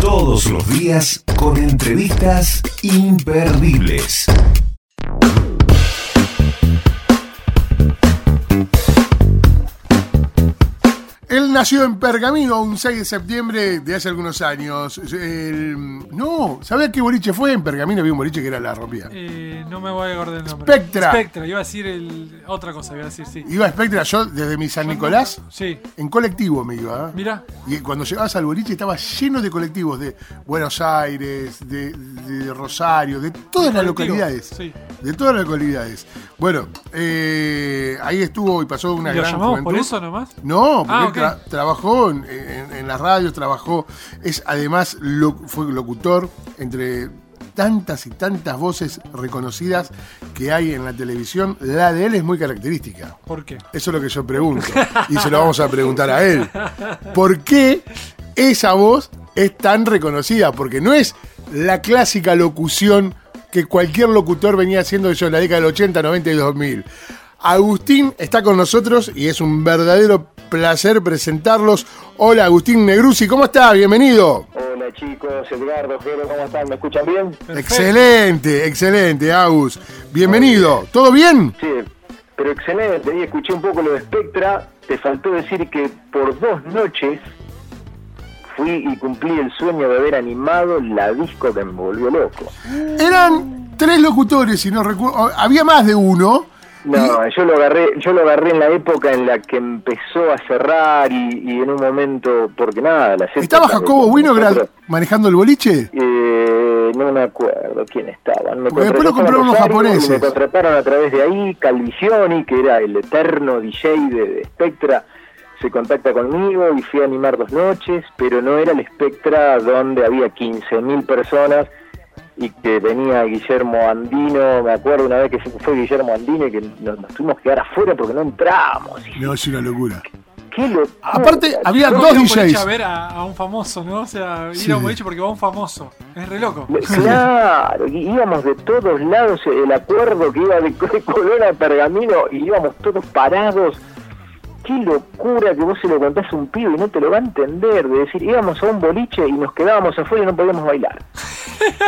Todos los días con entrevistas imperdibles. Nació en Pergamino un 6 de septiembre de hace algunos años. El- no, ¿sabés qué boliche fue? En Pergamino había un boliche que era la rompía. Eh, no me voy a acordar el nombre. Spectra. Spectra, iba a decir el, otra cosa, iba a decir, sí. Iba a Spectra, yo desde mi San Nicolás, Sí, en colectivo me iba. ¿eh? mira, Y cuando llegabas al boliche estaba lleno de colectivos de Buenos Aires, de, de Rosario, de todas las localidades. sí. De todas las localidades. Bueno, eh, ahí estuvo y pasó una ¿Y lo gran llamamos juventud. por eso nomás? No, porque Ah, tra- trabajó en, en- en las radios, trabajó, es además lo- fue locutor entre tantas y tantas voces reconocidas que hay en la televisión. La de él es muy característica. ¿Por qué? Eso es lo que yo pregunto. Y se lo vamos a preguntar a él. ¿Por qué esa voz es tan reconocida? Porque no es la clásica locución que cualquier locutor venía haciendo yo en la década del 80, 90 y 2000. Agustín está con nosotros y es un verdadero placer presentarlos. Hola Agustín Negrusi, ¿cómo está? Bienvenido. Hola chicos, Edgardo, Jero, ¿cómo están? ¿Me escuchan bien? Perfecto. Excelente, excelente, Agus. Bienvenido. ¿Todo bien? Sí, pero excelente. Y escuché un poco lo de Spectra. Te faltó decir que por dos noches fui y cumplí el sueño de haber animado la disco que me volvió loco. Eran tres locutores, si no recuerdo. Había más de uno. No, yo lo agarré, yo lo agarré en la época en la que empezó a cerrar y, y en un momento, porque nada, la ¿Estaba Jacobo Winograd manejando el boliche? Eh, no me acuerdo quién estaban. Me después lo compraron y japoneses. Me contrataron a través de ahí, Calvisioni, que era el eterno DJ de, de Spectra, se contacta conmigo y fui a animar dos noches, pero no era el Spectra donde había 15.000 personas y que venía Guillermo Andino, me acuerdo una vez que fue Guillermo Andino y que nos, nos tuvimos que quedar afuera porque no entramos. No, es una locura. ¿Qué locura, Aparte, había ¿Cómo dos DJs. a ver a, a un famoso, ¿no? O sea, ir Sí. a un boliche porque va un famoso. Es re loco. Claro, íbamos de todos lados, el acuerdo que iba de, de Colón a Pergamino y íbamos todos parados. Qué locura que vos se lo contás a un pibe y no te lo va a entender. De decir, íbamos a un boliche y nos quedábamos afuera y no podíamos bailar.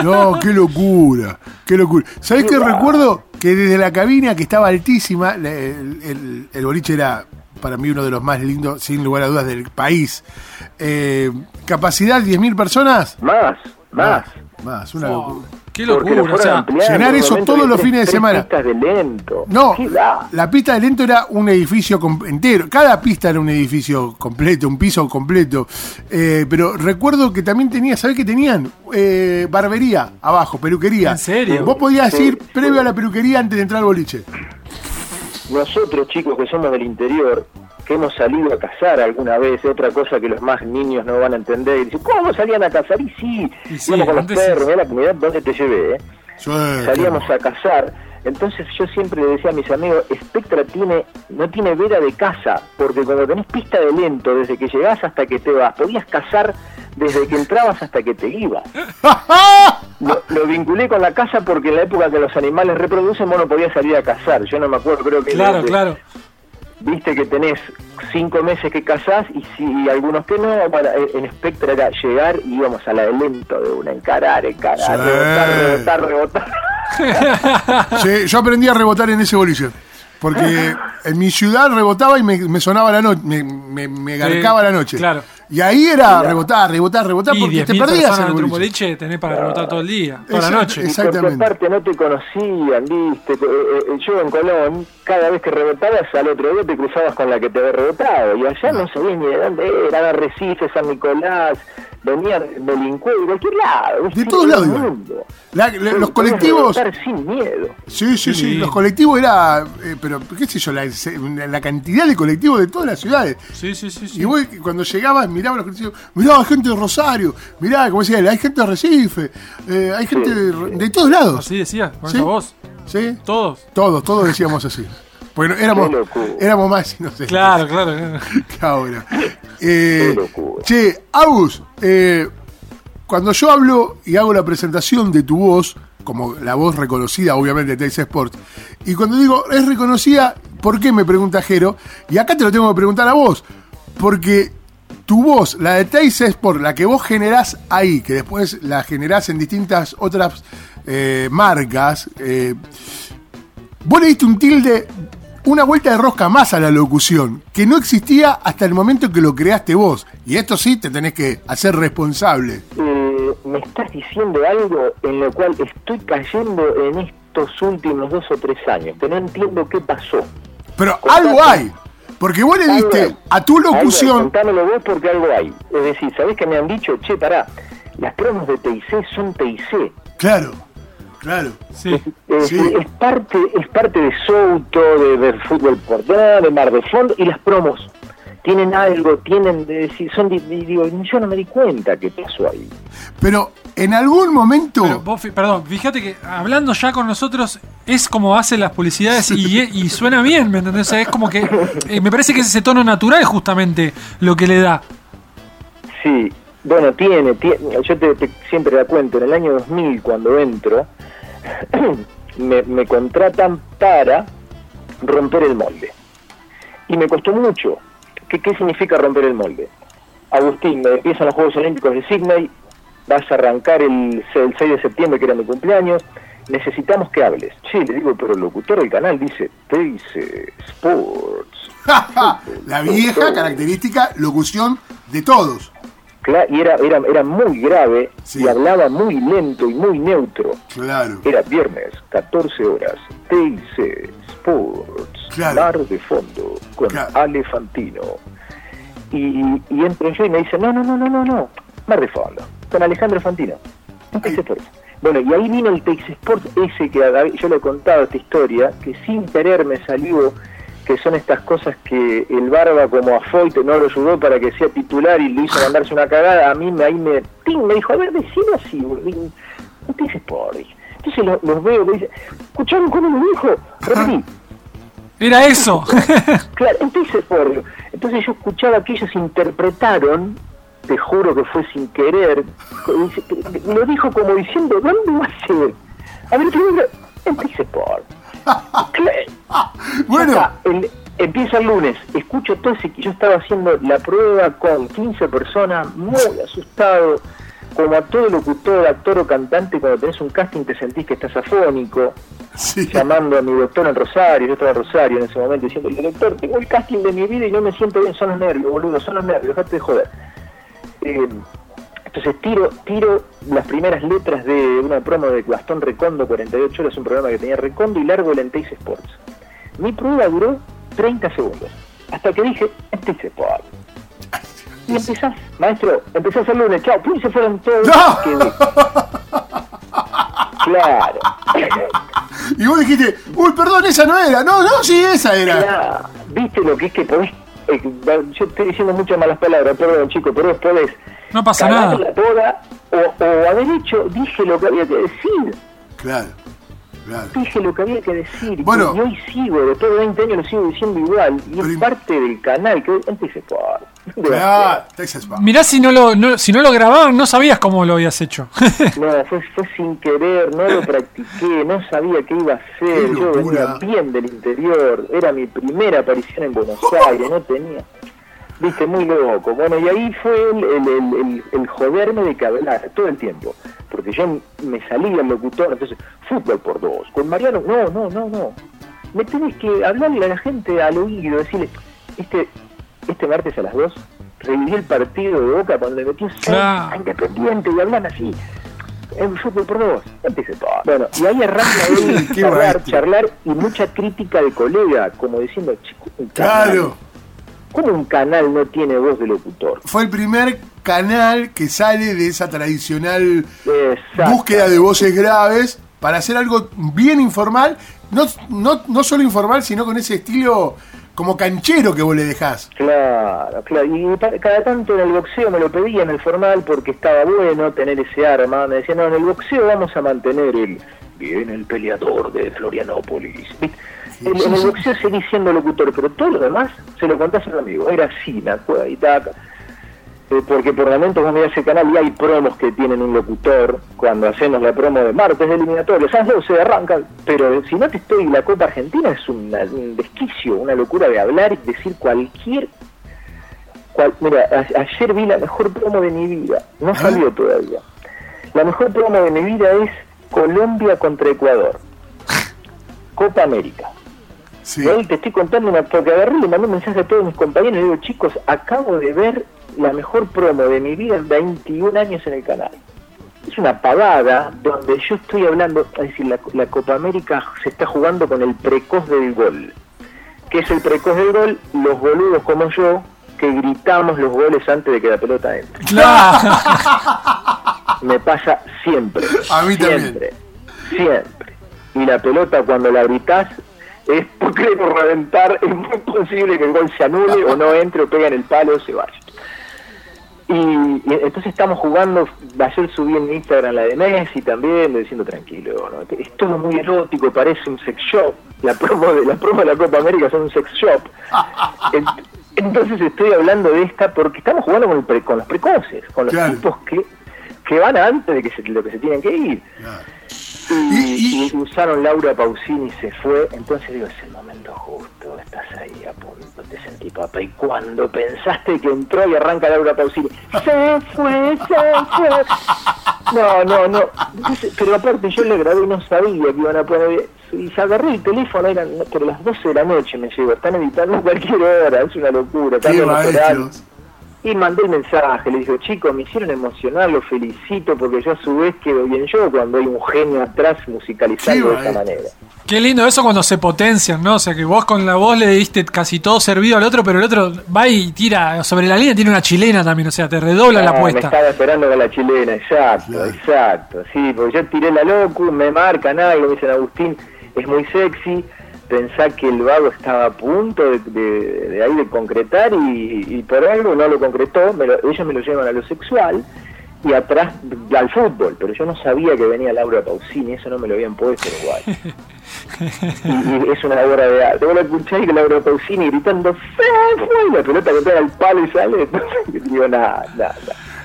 No, qué locura. Qué locura. ¿Sabés Qué qué va. recuerdo? Que desde la cabina, que estaba altísima, el, el- el boliche era para mí uno de los más lindos, sin lugar a dudas, del país. Eh, capacidad 10.000 personas. Más, más. Más, una Oh, locura. Qué Porque lo locura. O sea, ampliando, llenar eso todos los fines de semana. pistas de lento. No, la pista de lento era un edificio entero. Cada pista era un edificio completo, un piso completo. Eh, pero recuerdo que también tenía, ¿sabés qué tenían? Eh, barbería abajo, peluquería. ¿En serio? Vos podías Sí, ir sí. previo a la peluquería antes de entrar al boliche. Nosotros, chicos que somos del interior, que hemos salido a cazar alguna vez, otra cosa que los más niños no van a entender, y dicen, ¿cómo salían a cazar? Y sí, Y sí, íbamos con los perros, mira la comunidad donde te llevé, ¿eh? Sí, salíamos a cazar. Entonces yo siempre le decía a mis amigos, Spectra tiene, no tiene vera de casa, porque cuando tenés pista de lento, desde que llegás hasta que te vas, podías cazar desde que entrabas hasta que te ibas. Lo, lo vinculé con la casa porque en la época que los animales reproducen, vos no podías salir a cazar. Yo no me acuerdo, creo que... claro, desde- claro. Viste que tenés cinco meses que cazás y, si, y algunos que no, bueno, en en Spectra era llegar y íbamos a la de lento de una, encarar, encarar, Sí. rebotar, rebotar, rebotar. Sí, yo aprendí a rebotar en ese boliche. Porque en mi ciudad rebotaba y me, me sonaba la noche, me, me, me garcaba la noche. claro. Y ahí era rebotar, rebotar, rebotar, Y porque te 10.000 perdías en un boliche. boliche tenés para rebotar todo el día, toda la noche. es- Y porque Exactamente. aparte no te conocían, viste. Eh, eh, Yo en Colón, cada vez que rebotabas al otro día te cruzabas con la que te había rebotado. Y allá no sabías ni de dónde era, era Recife, San Nicolás, venían delincuentes de cualquier lado. ¿viste? De todos lados. La- la- los colectivos. sin miedo. Sí, sí, sí, Sí. Los colectivos era. eh, pero, qué sé yo, la, la cantidad de colectivos de todas las ciudades. Sí, sí, sí. sí. Y vos, cuando llegabas, mirabas los colectivos. Mirá, hay gente de Rosario. Mirá, como decía él, hay gente de Recife. eh, hay gente de, de todos lados. Así decía, con Sí. esa voz. ¿Sí? Todos. Todos, todos decíamos así. Porque no- éramos, éramos más inocentes Claro, claro. claro. que ahora. Eh, che, Agus, eh, cuando yo hablo y hago la presentación de tu voz, como la voz reconocida, obviamente, de Tex Sport, y cuando digo es reconocida, ¿por qué me pregunta Jero? Y acá te lo tengo que preguntar a vos, porque tu voz, la de Teis es por la que vos generás ahí, que después la generás en distintas otras eh, marcas. eh, vos le diste un tilde, una vuelta de rosca más a la locución, que no existía hasta el momento que lo creaste vos. Y esto sí te tenés que hacer responsable. Eh, me estás diciendo algo en lo cual estoy cayendo en estos últimos dos o tres años, que no entiendo qué pasó. Pero algo hay. Porque vos le diste a tu locución. contámelo vos porque algo hay. Es decir, ¿sabés que me han dicho? Che, pará, las promos de TIC son TIC. Claro, claro. Sí. Es, Sí. es parte es parte de Souto, de ver fútbol por nada, de Mar de Fondo y las promos tienen algo, tienen de decir, son di- di- digo, yo no me di cuenta qué pasó ahí. Pero en algún momento. Pero vos, fi- perdón, fíjate que hablando ya con nosotros es como hace las publicidades y, y suena bien, ¿me entendés? O sea, es como que eh, me parece que es ese tono natural justamente lo que le da. Sí, bueno, tiene, tiene yo te, te- siempre la cuento, en el año 2000 cuando entro, me, me contratan para romper el molde. Y me costó mucho. ¿Qué, ¿Qué significa romper el molde? Agustín, me empiezan los Juegos Olímpicos de Sydney, vas a arrancar el, el 6 de septiembre, que era mi cumpleaños, necesitamos que hables. Sí, le digo, pero el locutor del canal dice, te dice Sports. la vieja característica locución de todos. Cla- y era, era, era muy grave Sí. y hablaba muy lento y muy neutro. Claro. Era viernes, 14 horas, TIC Sports, Claro. Mar de Fondo, con Claro. Ale Fantino. Y, y entro yo y me dice, no, no, no, no, no, no, Mar de Fondo, con Alejandro Fantino, en TIC Sports. Bueno, y ahí vino el TIC Sports ese que yo le he contado esta historia, que sin querer me salió que son estas cosas que el Barba como a Foyt no lo ayudó para que sea titular y le hizo mandarse una cagada, a mí me, ahí me, ¡ting! me dijo, a ver, decilo así, boludo. ¿qué te dice por? Dije. Entonces lo- los veo que dicen, ¿escucharon cómo lo dijo? Repetí, Era eso. claro, entonces por Entonces yo escuchaba que ellos interpretaron, te juro que fue sin querer, lo dijo como diciendo, ¿dónde va a ser? A ver, primero, empiece por. Claro. Bueno, el- empieza el lunes, escucho todo ese que yo estaba haciendo la prueba con 15 personas, muy asustado, como a todo locutor, actor o cantante, cuando tenés un casting te sentís que estás afónico, sí. llamando a mi doctor en Rosario, yo estaba en Rosario en ese momento diciendo, doctor, tengo el casting de mi vida y no me siento bien, son los nervios, boludo, son los nervios, dejate de joder. Eh, entonces tiro, tiro las primeras letras de una promo de Gastón Recondo, 48 horas, un programa que tenía Recondo y largo el Enteis Sports. Mi prueba duró 30 segundos, hasta que dije, Enteis Sports. Y empezás, maestro, empezás el lunes, chao, pum, se fueron todos. ¡No! Claro. Y vos dijiste, uy, perdón, esa no era. No, no, sí, esa era. Claro, ¿viste lo que es que podés? eh, yo estoy diciendo muchas malas palabras, perdón chico, pero vos podés No pasa nada. toda o, o haber hecho, dije lo que había que decir, Claro, claro. dije lo que había que decir, Bueno. y hoy sigo, después de 20 años lo sigo diciendo igual, y es parte del canal, que antes se por Claro, Texas Bob. Mirá si no lo, no- si no lo grababan, no sabías cómo lo habías hecho. No, fue, fue sin querer, no lo practiqué, no sabía qué iba a hacer, yo venía bien del interior, era mi primera aparición en Buenos Aires, no tenía, viste, muy loco. Bueno, y ahí fue el, el, el, el- el joderme de que hablar todo el tiempo, porque yo me salía el locutor, entonces, fútbol por dos, con Mariano, no, no, no, no, me tenés que hablarle a la gente al oído, decirle, este, este martes a las dos, reviví el partido de Boca cuando le metió Claro. a Independiente y hablan así, en fútbol por dos. Empiece todo. Bueno, y ahí arranca él charlar, charlar y mucha crítica de colega, como diciendo, chico, Claro. ¿cómo un canal no tiene voz de locutor? Fue el primer canal que sale de esa tradicional Exacto. búsqueda de voces graves para hacer algo bien informal. No, no, no solo informal, sino con ese estilo como canchero que vos le dejás. Claro, claro. Y cada tanto en el boxeo me lo pedían el formal porque estaba bueno tener ese arma. Me decían, no, en el boxeo vamos a mantener el... Viene el peleador de Florianópolis. En, en el boxeo seguí siendo locutor, pero todo lo demás se lo contás a un amigo. Era así, me acuerdo, y taca. Eh, porque por momentos vos mirás el canal y hay promos que tienen un locutor cuando hacemos la promo de martes de eliminatorio, esas 12 arrancan, pero si no te estoy la Copa Argentina es una- un desquicio, una locura de hablar y decir cualquier cual- mira, a- ayer vi la mejor promo de mi vida, no ver. salió todavía. La mejor promo de mi vida es Colombia contra Ecuador. Copa América. Sí. Y ahí te estoy contando una, porque agarré y le mandé un mensaje a todos mis compañeros y digo, chicos, acabo de ver la mejor promo de mi vida en 21 años en el canal. Es una pavada donde yo estoy hablando, es decir, la, la Copa América se está jugando con el precoz del gol. ¿Qué es el precoz del gol? Los boludos como yo que gritamos los goles antes de que la pelota entre. Claro. Me pasa siempre. A mí también. siempre, Siempre. Y la pelota cuando la gritas es porque por reventar, es muy posible que el gol se anule o no entre o pegue en el palo o se vaya. Y, y entonces estamos jugando, ayer subí en Instagram la de Messi también, diciendo tranquilo, ¿no? es todo muy erótico, parece un sex shop, la promo de la promo de la Copa América son un sex shop. Ent- Entonces estoy hablando de esta porque estamos jugando con, el pre- con los precoces, con los Claro. tipos que, que van antes de que se, lo que se tienen que ir. Claro. Y, Y- y- y usaron Laura Pausini se fue, entonces digo, es el momento justo, estás ahí a punto, te sentí papá. Y cuando pensaste que entró y arranca Laura Pausini, se fue, se fue. No, no, no. Entonces, pero aparte yo le grabé y no sabía que iban a poner. Y se agarré el teléfono, eran por las 12 de la noche me llegó, están editando cualquier hora, es una locura. Qué Y mandé el mensaje, le dije, chicos, me hicieron emocionar, los felicito, porque yo a su vez quedo bien yo cuando hay un genio atrás musicalizando de esta manera. Qué lindo eso cuando se potencian, ¿no? O sea, que vos con la voz le diste casi todo servido al otro, pero el otro va y tira sobre la línea, tiene una chilena también, o sea, te redobla la Ah, Me apuesta. estaba esperando con la chilena, exacto, exacto. Sí, porque yo tiré la locu, me marcan algo, me dicen Agustín, es muy sexy. Pensá que el vago estaba a punto de, de- de ahí de concretar y, y por algo no lo concretó. me lo- ellos me lo llevan a lo sexual y atrás al fútbol, pero yo no sabía que venía Laura Pausini, eso no me lo habían puesto en Uruguay. y, y es una obra de arte. Vos lo escuchás y que Laura Pausini gritando ¡Se fue! Y la pelota que pega al palo y sale. Entonces, digo, nada, nada.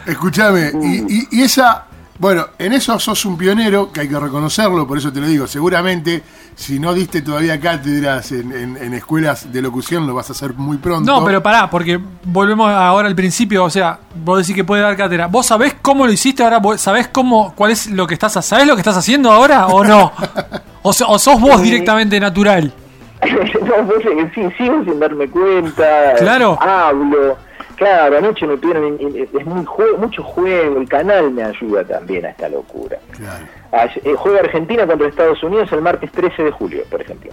Escúchame, Mm. y, y- y esa, bueno, en eso sos un pionero, que hay que reconocerlo, por eso te lo digo, seguramente si no diste todavía cátedras en, en- en escuelas de locución, lo vas a hacer muy pronto. No, pero pará, porque volvemos ahora al principio, o sea, vos decís que puede dar cátedra. ¿Vos sabés cómo lo hiciste ahora? ¿Vos ¿Sabés cómo, cuál es lo que estás, sabés lo que estás haciendo ahora o no? O, so- o sos vos directamente natural. no, sí, sigo sin darme cuenta. Claro. Hablo. Claro, anoche me pidieron, es muy jue- mucho juego, el canal me ayuda también a esta locura. Claro. Eh, juega Argentina contra Estados Unidos el martes 13 de julio, por ejemplo.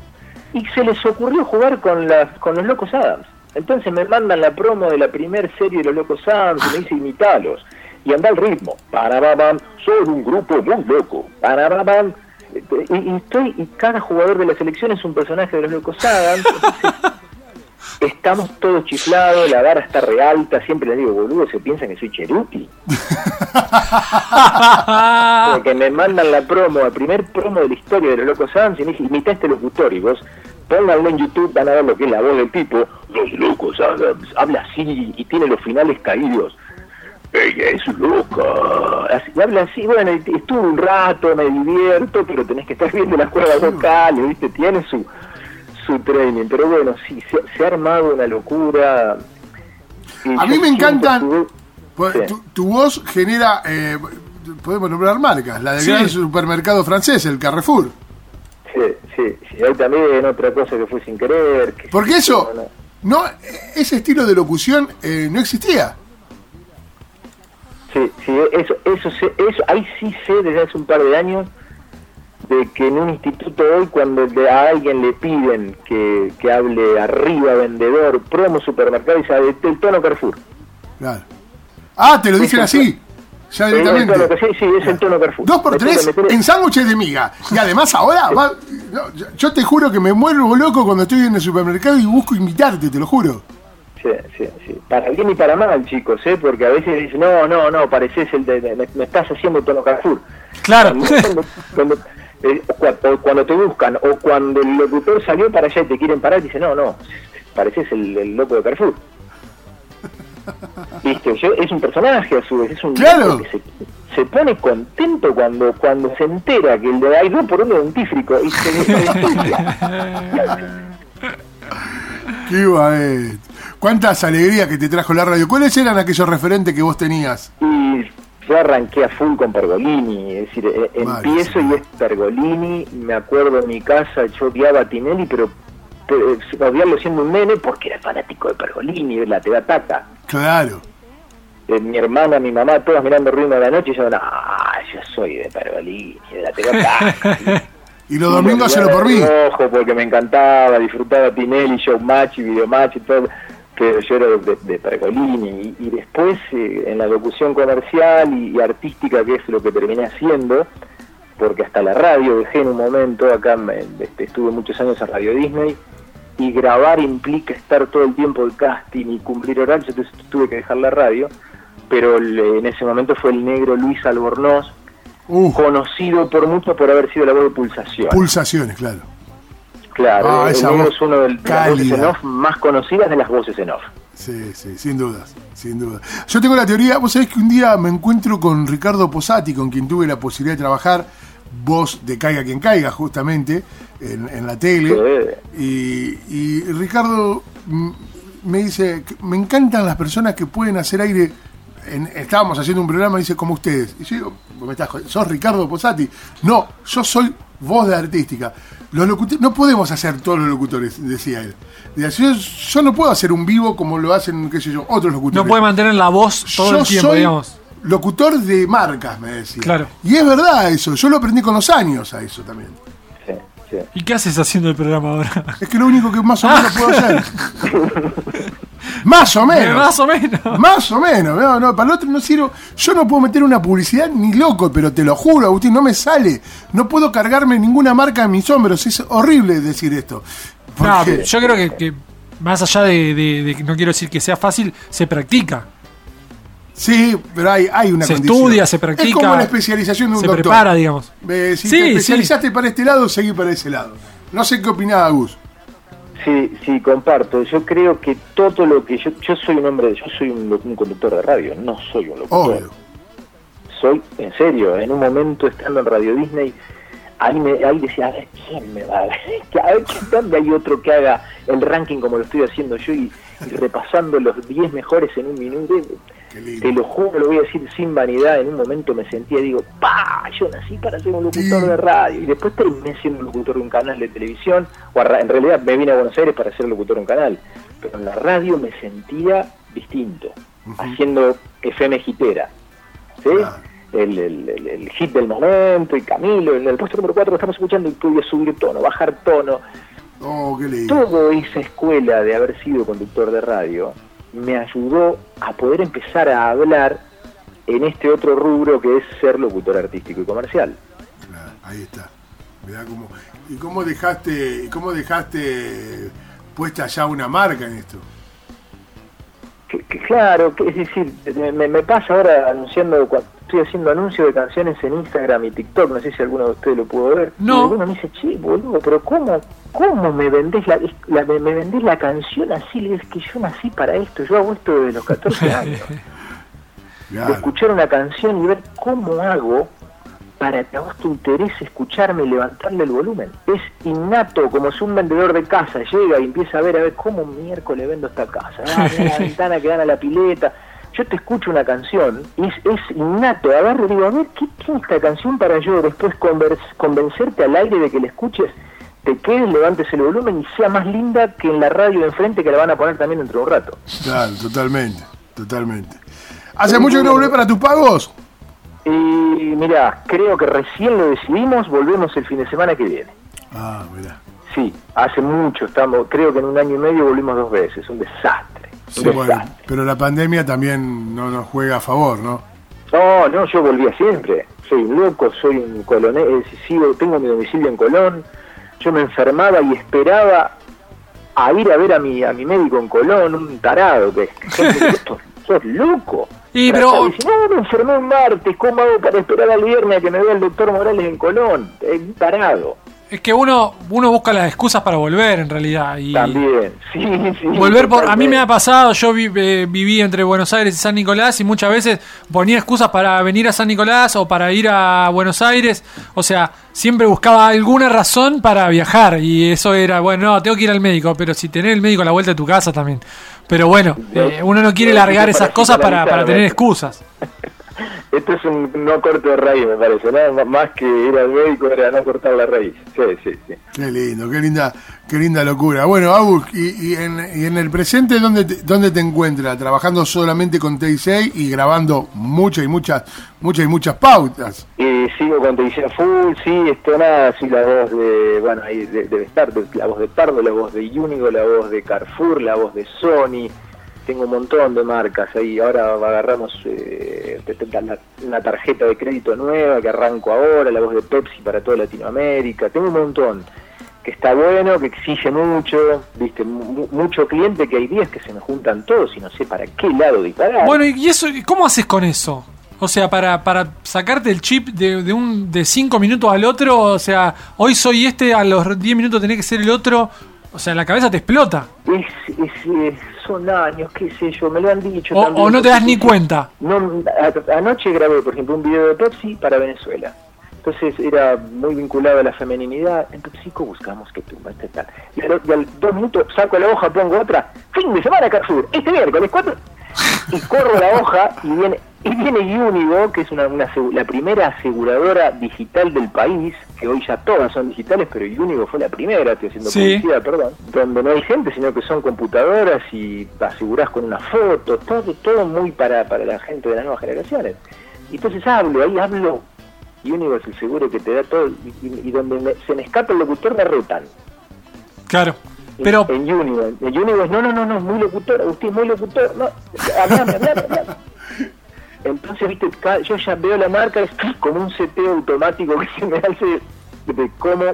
Y se les ocurrió jugar con, las, con los Locos Adams. Entonces me mandan la promo de la primer serie de los Locos Adams y me dice imitalos. Y anda al ritmo. Parababam, son un grupo muy loco. Parababam. Y, y estoy, y cada jugador de la selección es un personaje de los Locos Adams. Entonces, estamos todos chiflados, la vara está re alta. Siempre les digo, boludo, se piensan que soy Cheruti. Porque me mandan la promo, el primer promo de la historia de los Locos Adams y me dice, imita este locutor y vos pónganlo en YouTube, van a ver lo que es la voz del tipo. Los Locos Adams, habla así y tiene los finales caídos. Ella es loca. Así, y habla así, bueno, estuve un rato, me divierto, pero tenés que estar viendo las cuerdas vocales, ¿viste? Tiene su, su training. Pero bueno, sí, se, se ha armado una locura. Y A mí me encantan. Sí. tu, tu voz genera, eh, podemos nombrar marcas, la del Sí. gran supermercado francés, el Carrefour. Sí, sí, sí. Hay también otra cosa que fue sin querer. que- Porque eso, no, ese estilo de locución eh, no existía. Sí, sí, eso, eso, sé- eso, ahí sí sé desde hace un par de años de que en un instituto hoy cuando a alguien le piden que, que hable arriba, vendedor, promo, supermercado, y sabe el tono Carrefour. Claro. Ah, te lo dicen así, ya Es el tono, directamente. que- sí, sí, es el tono Carrefour. Dos por tres en sándwiches de miga. Y además ahora, va- no, yo- yo te juro que me muero loco cuando estoy en el supermercado y busco imitarte, te lo juro. Sí, sí, sí. Para bien y para mal, chicos, ¿eh? Porque a veces dicen, no, no, no, pareces el de, de- me, me estás haciendo tono Carrefour. Claro. Cuando, cuando, eh, cuando te buscan, o cuando el locutor salió para allá y te quieren parar, dice no, no, pareces el, el loco de Carrefour. Viste, yo, es un personaje a su vez, es un Claro. que se, se pone contento cuando cuando se entera que el de dos por uno dentífrico y se le Qué maestro. cuántas alegrías que te trajo la radio. ¿Cuáles eran aquellos referentes que vos tenías? Y yo arranqué a full con Pergolini, es decir, eh, Vale, empiezo y es Pergolini, me acuerdo en mi casa, yo odiaba a Tinelli, pero pero, odiarlo siendo un nene porque era fanático de Pergolini, de la Te Taca. Claro. Eh, mi hermana, mi mamá, todas mirando Ritmo de la Noche, y yo, no, yo soy de Pergolini, de la Te Taca. Y los domingos hacelo por mí. Ojo, porque me encantaba, disfrutaba Tinelli, Showmatch y Videomatch y todo, yo era de, de Pergolini. Y, y después, eh, en la locución comercial y, y artística, que es lo que terminé haciendo, porque hasta la radio dejé en un momento, acá me- este, estuve muchos años en Radio Disney, y grabar implica estar todo el tiempo de casting y cumplir horarios, entonces tuve que dejar la radio, pero el- en ese momento fue el negro Luis Albornoz, Uh, conocido por mucho por haber sido la voz de Pulsación. pulsaciones, claro. Claro, Ah, esa voz es uno de las voces en off más conocidas de las voces en off. Sí, sí, sin dudas, sin dudas. Yo tengo la teoría, vos sabés que un día me encuentro con Ricardo Posati, con quien tuve la posibilidad de trabajar, voz de Caiga quien caiga, justamente, en, en la tele. Y, y Ricardo me dice, me encantan las personas que pueden hacer aire. En- estábamos haciendo un programa, dice, como ustedes. Y yo digo, "Vos me estás jodiendo, ¿sos Ricardo Posati? No, yo soy voz de artística. Los locutores, no podemos hacer todos los locutores, decía él. Decía, yo, yo no puedo hacer un vivo como lo hacen, qué sé yo, otros locutores. No puede mantener la voz todo yo el tiempo, soy digamos. locutor de marcas, me decía. Claro. Y es verdad eso, yo lo aprendí con los años a eso también. Sí, sí. ¿Y qué haces haciendo el programa ahora? Es que lo único que más o menos puedo hacer. más o menos. Más o menos. Más o menos, no, no, para el otro no sirvo. Yo no puedo meter una publicidad ni loco, pero te lo juro, Agustín, no me sale. No puedo cargarme ninguna marca en mis hombros. Es horrible decir esto. Porque- yo creo que, que más allá de, de- no quiero decir que sea fácil, se practica. Sí, pero hay, hay una Se condición. estudia, se practica. Es como la especialización de un se doctor. prepara, digamos. Eh, si Sí, te sí. especializaste para este lado, seguí para ese lado. No sé qué opinaba Gus. Sí, sí, comparto. Yo creo que todo lo que yo, yo soy un hombre, yo soy un, un conductor de radio, no soy un locutor. Obvio. Soy, en serio, en un momento estando en Radio Disney, ahí, me, ahí decía, a ver quién me va a ver, a ver ¿quién- dónde hay otro que haga el ranking como lo estoy haciendo yo y, y repasando los 10 mejores en un minuto. Qué. Te lo juro, lo voy a decir sin vanidad. En un momento me sentía, digo, ¡pa! Yo nací para ser un locutor Sí. de radio. Y después terminé siendo locutor de un canal de televisión. O en realidad me vine a Buenos Aires para ser locutor de un canal. Pero en la radio me sentía distinto, haciendo FM hitera. ¿Sí? El, el- el- el hit del momento, y Camilo, en el puesto número 4 estamos escuchando y podía subir tono, bajar tono. Oh, qué lindo. Toda esa escuela de haber sido conductor de radio me ayudó a poder empezar a hablar en este otro rubro que es ser locutor artístico y comercial. Claro, ahí está. Mirá cómo. ¿Y cómo dejaste, cómo dejaste puesta ya una marca en esto? Que- que claro, que es decir, me, me pasa ahora anunciando, estoy haciendo anuncios de canciones en Instagram y TikTok, no sé si alguno de ustedes lo pudo ver. No. Y alguno me dice, che, boludo, pero ¿cómo, cómo me vendés la, me, me vendés la canción así? Le digo, es que yo nací para esto, yo hago esto desde los 14 años. Claro. escuchar una canción y ver cómo hago para que a vos te interese escucharme y levantarle el volumen. Es innato, como si un vendedor de casa llega y empieza a ver, a ver, cómo miércoles vendo esta casa. Ah, mira la ventana que dan a la pileta. Yo te escucho una canción y es, es innato. A ver, digo, a ver, ¿qué tiene esta canción para yo después convers- convencerte al aire de que la escuches, te quedes, levantes el volumen y sea más linda que en la radio de enfrente que la van a poner también dentro de un rato? Claro, totalmente, totalmente. ¿Hace mucho que no volvés para tus pagos? Y mira, creo que recién lo decidimos, volvemos el fin de semana que viene. Ah, mirá. Sí, hace mucho, estamos, creo que en un año y medio volvimos dos veces, un desastre. Sí, bueno, pero la pandemia también no nos juega a favor, ¿no? No, no, yo volvía siempre. Soy un loco, soy un colonel, decir, sigo- tengo mi domicilio en Colón. Yo me enfermaba y esperaba a ir a ver a mi a mi médico en Colón, un tarado que sos, sos loco. Y, pero- decir, no, me enfermé un martes, ¿cómo hago para esperar al viernes a que me vea el doctor Morales en Colón? Es un tarado. Es que uno, uno busca las excusas para volver, en realidad. Y También, sí, sí. Volver por. A mí me ha pasado, yo vi- eh, viví entre Buenos Aires y San Nicolás y muchas veces ponía excusas para venir a San Nicolás o para ir a Buenos Aires. O sea, siempre buscaba alguna razón para viajar y eso era, bueno, no, tengo que ir al médico, pero si tenés el médico a la vuelta de tu casa también Pero bueno, eh, uno no quiere largar esas cosas para, para tener excusas. Esto es un no corte de raíz, me parece, ¿no? M- Más que ir al médico era no cortar la raíz. Sí, sí, sí. Qué lindo, qué linda, qué linda locura. Bueno, Agus, y, y en, y en el presente, ¿dónde te, ¿dónde te encuentras? ¿Trabajando solamente con T6 y grabando muchas y muchas, muchas y muchas pautas? Eh, sigo con Televisión Full, sí, esto nada, sí, la voz de, bueno, ahí de- debe estar, la voz de Pardo, la voz de Unigo, la voz de Carrefour, la voz de Sony, tengo un montón de marcas ahí, ahora agarramos eh, la, la tarjeta de crédito nueva que arranco ahora, la voz de Pepsi para toda Latinoamérica, tengo un montón que está bueno, que exige mucho, viste, Mu- mucho cliente que hay días que se me juntan todos y no sé para qué lado disparar. Bueno, ¿y eso cómo haces con eso? O sea, para, para sacarte el chip de, de un de 5 minutos al otro, o sea, hoy soy este, a los 10 minutos tenés que ser el otro, o sea, la cabeza te explota. Es, es, eh, son años, qué sé yo, me lo han dicho. O, también, o no te das ni cuenta. No, anoche grabé, por ejemplo, un video de Pepsi para Venezuela. Entonces era muy vinculado a la femeninidad. En PepsiCo buscamos que tumba este tal. Y al, y al dos minutos saco la hoja, pongo otra. Fin de semana Carrefour. Este miércoles, cuatro. Y corro la hoja y viene, y viene Unigo, que es una, la primera aseguradora digital del país, que hoy ya todas son digitales, pero Unigo fue la primera, estoy haciendo Sí. publicidad, perdón, donde no hay gente, sino que son computadoras y asegurás con una foto, todo, todo muy para, para la gente de las nuevas generaciones. Y entonces hablo, ahí hablo, y es el seguro que te da todo, y, donde me- se me escapa el locutor me retan. Claro. Pero, En en Unigo es, no, no, no, no, muy locutor, Agustín, muy locutor, no, hablame, hablame, hablame. Entonces, viste, yo ya veo la marca, es como un seteo automático que se me hace de cómo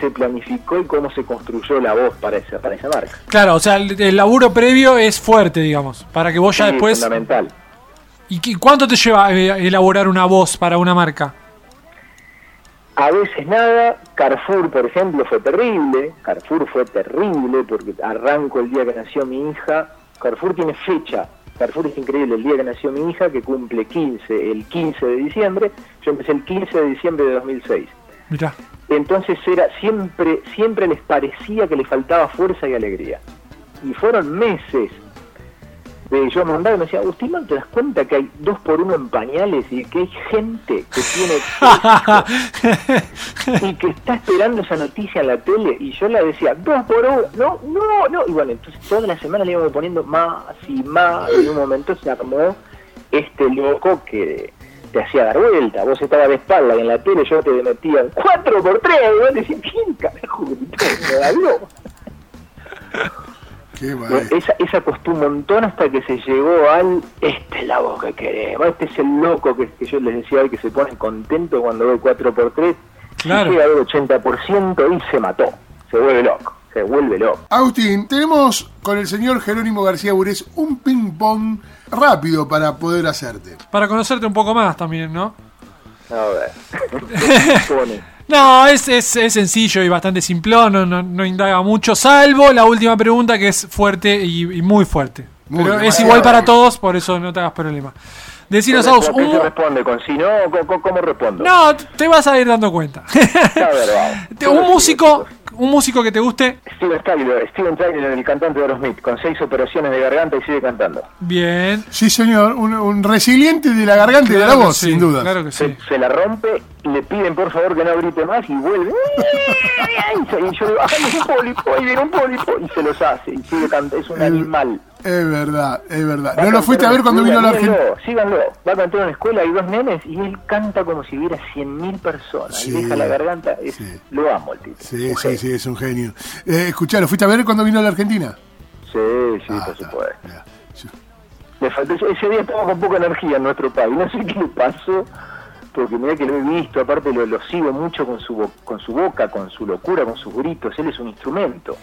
se planificó y cómo se construyó la voz para esa, para esa marca. claro, o sea, el, el laburo previo es fuerte, digamos, para que vos ya Sí, después... fundamental. ¿Y cuánto te lleva eh, elaborar una voz para una marca? A veces nada, Carrefour, por ejemplo, fue terrible. Carrefour fue terrible porque arranco el día que nació mi hija. Carrefour tiene fecha. Carrefour es increíble. El día que nació mi hija, que cumple 15, el 15 de diciembre. Yo empecé el 15 de diciembre de 2006. Mirá. Entonces era siempre, siempre les parecía que le faltaba fuerza y alegría. Y fueron meses de yo mandaba y me decía, Agustín, ¿no te das cuenta que hay dos por uno en pañales y que hay gente que tiene y que está esperando esa noticia en la tele? Y yo la decía, dos por uno, no, no, no. Y bueno, entonces toda la semana le íbamos poniendo más y más. Y en un momento se armó este loco que te hacía dar vuelta. Vos estabas de espalda y en la tele yo te metía en cuatro por tres. Y vos decías, ¿quién carajo me habló? Qué Bueno, mal. esa, esa costó un montón hasta que se llegó al este es la voz que queremos, este es el loco que, que yo les decía hoy que se pone contento cuando ve 4x3 Claro. llega al 80% y se mató, se vuelve loco, se vuelve loco. Agustín, tenemos con el señor Jerónimo García Burés un ping-pong rápido para poder hacerte. Para conocerte un poco más también, ¿no? A ver. No, es, es, es sencillo y bastante simplón, no, no, no indaga mucho, salvo la última pregunta que es fuerte y, y muy fuerte. Muy Pero es igual para todos, por eso no te hagas problema. Decinos, Aus, ¿Con qué se un... responde? ¿Con si no? ¿Cómo, cómo- cómo respondo? No, te vas a ir dando cuenta. A ver, vamos. un músico, un músico que te guste, Steven Tyler, Steven Tyler, el cantante de Aerosmith, con seis operaciones de garganta y sigue cantando. bien. Sí, señor, un, un resiliente de la garganta y de la voz, sí, sin duda. Claro que se, sí. se la rompe, le piden por favor que no grite más y vuelve. Y yo digo, ¡ay, un pólipo! Ahí viene un pólipo. Y se los hace y sigue cantando. Es un animal. Es verdad, es verdad. Va ¿No lo fuiste a ver cuando vino a la Argentina? Síganlo, va a cantar en una escuela, hay dos nenes y él canta como si hubiera 100.000 personas. Sí, y deja la garganta. es- sí. Lo amo el tipo. Sí, Un sí, genio. sí, es un genio. Eh, escuchá, ¿lo fuiste a ver cuando vino a la Argentina? Sí, sí, Ah, por está, supuesto. ya. Faltó, ese día estaba con poca energía en nuestro país. No sé qué le pasó, porque mira que lo he visto, aparte lo, lo sigo mucho con su, con su boca, con su locura, con sus gritos. Él es un instrumento.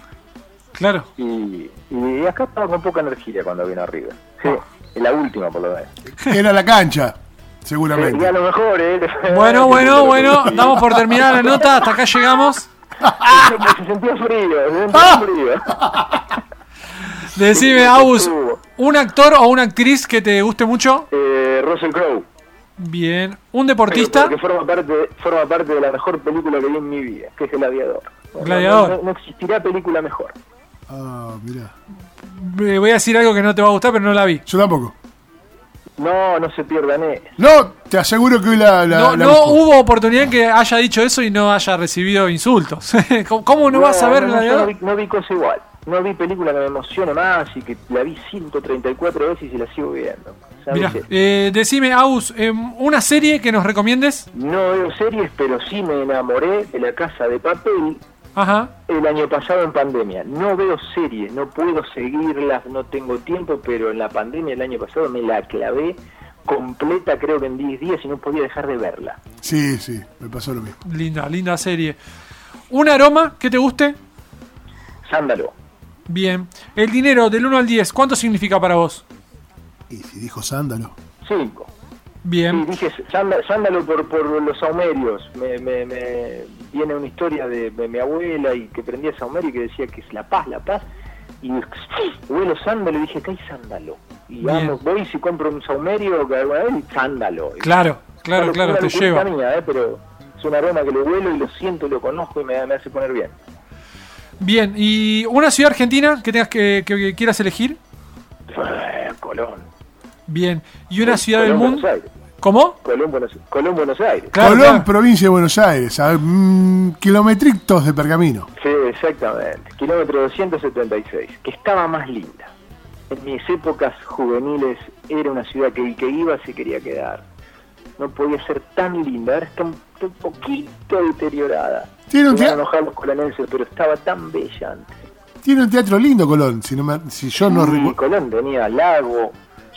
Claro. Y, y acá estaba con poca energía cuando vino arriba. Sí, en la última por lo menos. Era la cancha, Y seguramente. a lo mejor, ¿eh? Bueno, bueno, bueno, damos por terminada la nota, hasta acá llegamos. Se sentía frío, se sentía frío. Decime, Aus, un actor o una actriz que te guste mucho. Eh, Russell Crowe. Bien. Un deportista. Porque forma parte, forma parte de la mejor película que vi en mi vida, que es El Aviador. Gladiador. No, no- no existirá película mejor. Ah, mirá. Eh, Voy a decir algo que no te va a gustar, pero no la vi. Yo tampoco. No, no se pierdan eso. No, te aseguro que hoy la. la- No, la no hubo oportunidad que haya dicho eso y no haya recibido insultos. ¿Cómo- ¿Cómo no, vas a ver no, la yo vi, no vi cosa igual. No vi película que me emocione más y que la vi 134 veces y la sigo viendo. ¿Sabes Mirá, eh, decime, Aus, eh, una serie que nos recomiendes. No veo series, pero sí me enamoré de La Casa de Papel Ajá. el año pasado en pandemia. No veo series, no puedo seguirlas, no tengo tiempo, pero en la pandemia el año pasado me la clavé completa, creo que en 10 días y no podía dejar de verla. Sí, sí, me pasó lo mismo. Linda, linda serie. ¿Un aroma que te guste? Sándalo. Bien. El dinero del 1 al 10, ¿cuánto significa para vos? Y si dijo sándalo. 5. Sí, Bien. dije sándalo, por, por los saumerios. Me, me, me viene una historia de, de mi abuela y que prendía saumerio y que decía que es la paz, la paz. Y huelo sándalo y dije, ¿qué hay sándalo? Y vamos, voy y si compro un saumerio que alguna vez, sándalo. Claro, claro, claro, te lleva. mía, eh, pero es un aroma que lo huelo y lo siento, lo conozco y me, me hace poner bien. Bien, ¿y una ciudad argentina que tengas que, que- que quieras elegir? Eh, Colón. Bien. ¿Y una ciudad del mundo? ¿Cómo? Colón, Buenos, Colón, Buenos Aires. Claro, Colón, claro. provincia de Buenos Aires. A mm, kilometritos de pergamino. Sí, exactamente. Kilómetro 276, que estaba más linda. En mis épocas juveniles era una ciudad que el que iba se quería quedar. No podía ser tan linda, ahora está un, un poquito deteriorada. Tiene un Se van a tea- enojar los colonenses, pero estaba tan bella antes. Tiene un teatro lindo, Colón. Si, no me- si yo no Sí, recuerdo. Colón tenía lago,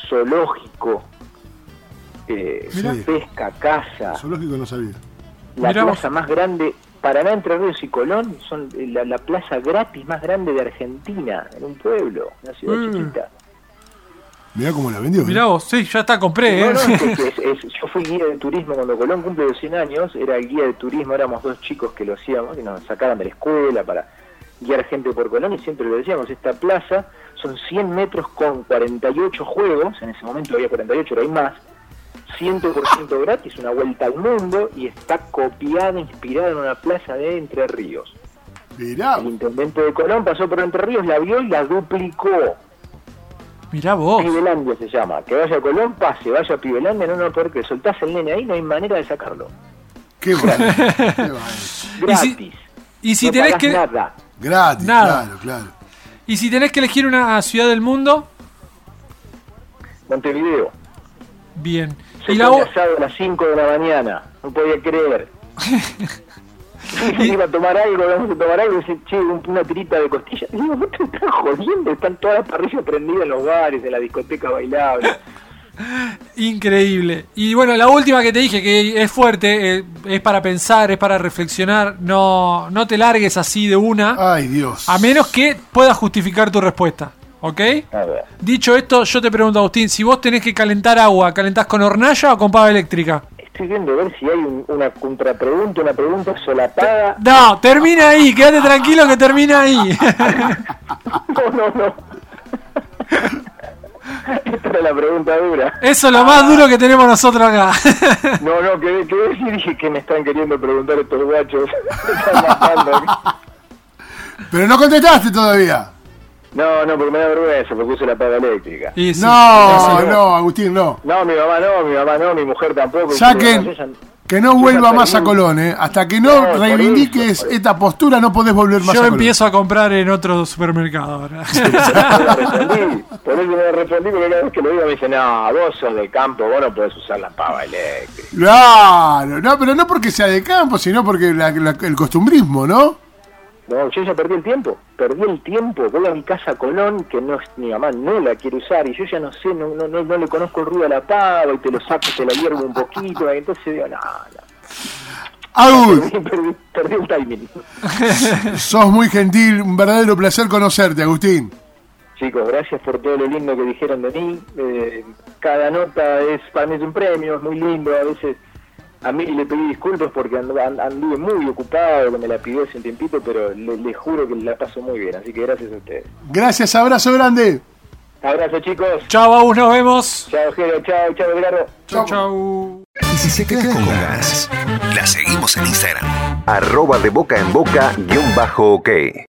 zoológico, eh, pesca, casa. Zoológico no sabía. La Mirá vos. plaza más grande, Paraná, Entre Ríos y Colón, son la, la plaza gratis más grande de Argentina, en un pueblo, una ciudad Mm. chiquita. Mirá cómo la vendió. ¿eh? Mirá vos, sí, ya está, compré, No, ¿eh? no, es que es- es- yo fui guía de turismo cuando Colón cumple los 100 años, era el guía de turismo, éramos dos chicos que lo hacíamos, que nos sacaban de la escuela para guiar gente por Colón y siempre lo decíamos, esta plaza son 100 metros con 48 juegos, en ese momento había 48, ahora hay más, 100% gratis, una vuelta al mundo y está copiada, inspirada en una plaza de Entre Ríos. Mirá. El intendente de Colón pasó por Entre Ríos, la vio y la duplicó. Mirá vos. Pibelandia se llama. Que vaya a Colón, pase, vaya a Pibelandia, no, no, porque soltás el nene ahí, no hay manera de sacarlo. Qué bueno. Bueno. Y si- Gratis. Y si no tenés que nada. Gratis, Nada. claro, claro. y si tenés que elegir una ciudad del mundo, Montevideo. Bien. Se Y la o- asado a las 5 de la mañana. No podía creer. iba a tomar algo, vamos a tomar algo, y dice, che, un- una tirita de costilla. Y digo, ¿no te estás jodiendo? Están todas las parrillas prendidas en los bares, en la discoteca bailable. Increíble. Y bueno, la última que te dije, que es fuerte, eh, es para pensar, es para reflexionar. No, no te largues así de una, Ay, Dios. a menos que puedas justificar tu respuesta. ¿Ok? A ver. Dicho esto, yo te pregunto, Agustín, si vos tenés que calentar agua, ¿calentás con hornalla o con pava eléctrica? Estoy viendo a ver si hay un- una contrapregunta, una pregunta solapada. No, termina ahí, quédate tranquilo que termina ahí. No, no, no. Esta era la pregunta dura. Eso es lo más duro que tenemos nosotros acá. No, no, quedé, quedé así, dije que me están queriendo preguntar estos guachos. Me están matando. Pero no contestaste todavía. No, no, porque me da vergüenza, porque uso la paga eléctrica. Sí, No, no, Agustín, no. No, mi mamá no, mi mamá no, mi mujer tampoco. Saquen Yo ya- que no yo vuelva más a. Colón, ¿eh? Hasta que No, no reivindiques eso, esta postura, no podés volver más a Yo Colón. empiezo a comprar en otro supermercado ahora. Por eso le respondí, porque cada vez que lo digo me dicen, no, vos sos de campo, vos no podés usar la pava eléctrica. Claro, no, pero no porque sea de campo, sino porque la- la- el costumbrismo, ¿no? No, yo ya perdí el tiempo, perdí el tiempo, voy a mi casa Colón, que no es, mi mamá no la quiere usar, y yo ya no sé, no, no, no, no le conozco el ruido a la pava, y te lo saco, te la hiervo un poquito, y entonces digo, no, no, perdí, perdí, perdí el timing. sos muy gentil, un verdadero placer conocerte, Agustín. Chicos, gracias por todo lo lindo que dijeron de mí. Eh, cada nota es para mí es un premio, es muy lindo. A veces a mí le pedí disculpas porque and- and- anduve muy ocupado, que me la pidió hace un tiempito, pero le, le juro que la paso muy bien. Así que gracias a ustedes. Gracias, abrazo grande. Abrazo, chicos. Chao, Agus, nos vemos. Chao, Jero. Chao, chao, Edgardo. Chau, chau. Y si se queda con ganas, la seguimos en Instagram. Arroba de boca en boca guion bajo ok.